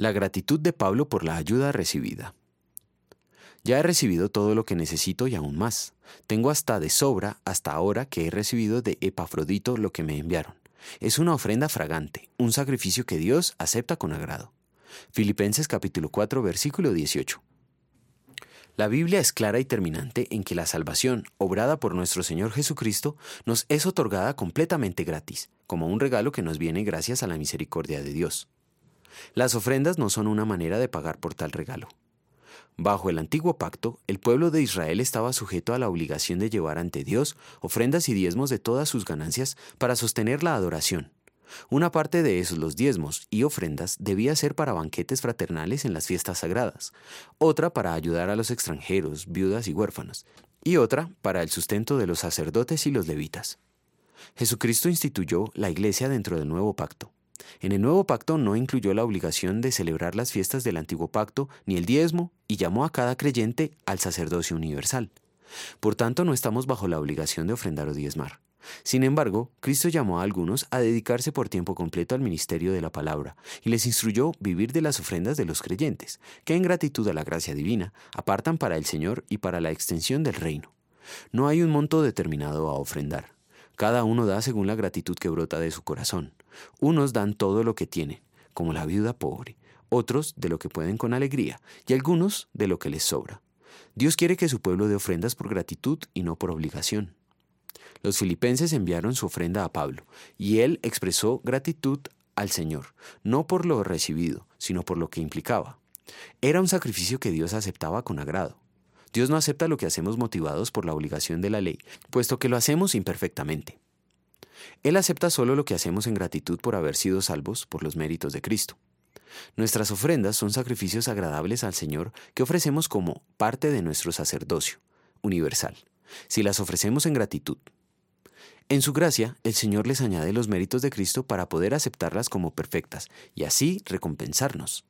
La gratitud de Pablo por la ayuda recibida. Ya he recibido todo lo que necesito y aún más. Tengo hasta de sobra hasta ahora que he recibido de Epafrodito lo que me enviaron. Es una ofrenda fragante, un sacrificio que Dios acepta con agrado. Filipenses capítulo 4 versículo 18. La Biblia es clara y terminante en que la salvación, obrada por nuestro Señor Jesucristo, nos es otorgada completamente gratis, como un regalo que nos viene gracias a la misericordia de Dios. Las ofrendas no son una manera de pagar por tal regalo. Bajo el antiguo pacto, el pueblo de Israel estaba sujeto a la obligación de llevar ante Dios ofrendas y diezmos de todas sus ganancias para sostener la adoración. Una parte de esos, los diezmos y ofrendas, debía ser para banquetes fraternales en las fiestas sagradas, otra para ayudar a los extranjeros, viudas y huérfanos, y otra para el sustento de los sacerdotes y los levitas. Jesucristo instituyó la iglesia dentro del nuevo pacto. En el nuevo pacto no incluyó la obligación de celebrar las fiestas del antiguo pacto ni el diezmo y llamó a cada creyente al sacerdocio universal. Por tanto, no estamos bajo la obligación de ofrendar o diezmar. Sin embargo, Cristo llamó a algunos a dedicarse por tiempo completo al ministerio de la palabra y les instruyó vivir de las ofrendas de los creyentes, que en gratitud a la gracia divina apartan para el Señor y para la extensión del reino. No hay un monto determinado a ofrendar. Cada uno da según la gratitud que brota de su corazón. Unos dan todo lo que tienen, como la viuda pobre, otros de lo que pueden con alegría, y algunos de lo que les sobra. Dios quiere que su pueblo dé ofrendas por gratitud y no por obligación. Los filipenses enviaron su ofrenda a Pablo, y él expresó gratitud al Señor, no por lo recibido, sino por lo que implicaba. Era un sacrificio que Dios aceptaba con agrado. Dios no acepta lo que hacemos motivados por la obligación de la ley, puesto que lo hacemos imperfectamente. Él acepta solo lo que hacemos en gratitud por haber sido salvos por los méritos de Cristo. Nuestras ofrendas son sacrificios agradables al Señor que ofrecemos como parte de nuestro sacerdocio universal, si las ofrecemos en gratitud. En su gracia, el Señor les añade los méritos de Cristo para poder aceptarlas como perfectas y así recompensarnos.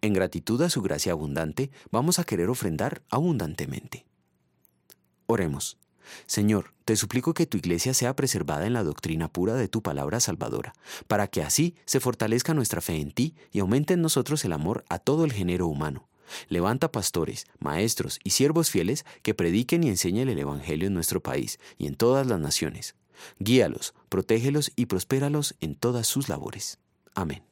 En gratitud a su gracia abundante, vamos a querer ofrendar abundantemente. Oremos. Señor, te suplico que tu iglesia sea preservada en la doctrina pura de tu palabra salvadora, para que así se fortalezca nuestra fe en ti y aumente en nosotros el amor a todo el género humano. Levanta pastores, maestros y siervos fieles que prediquen y enseñen el Evangelio en nuestro país y en todas las naciones. Guíalos, protégelos y prospéralos en todas sus labores. Amén.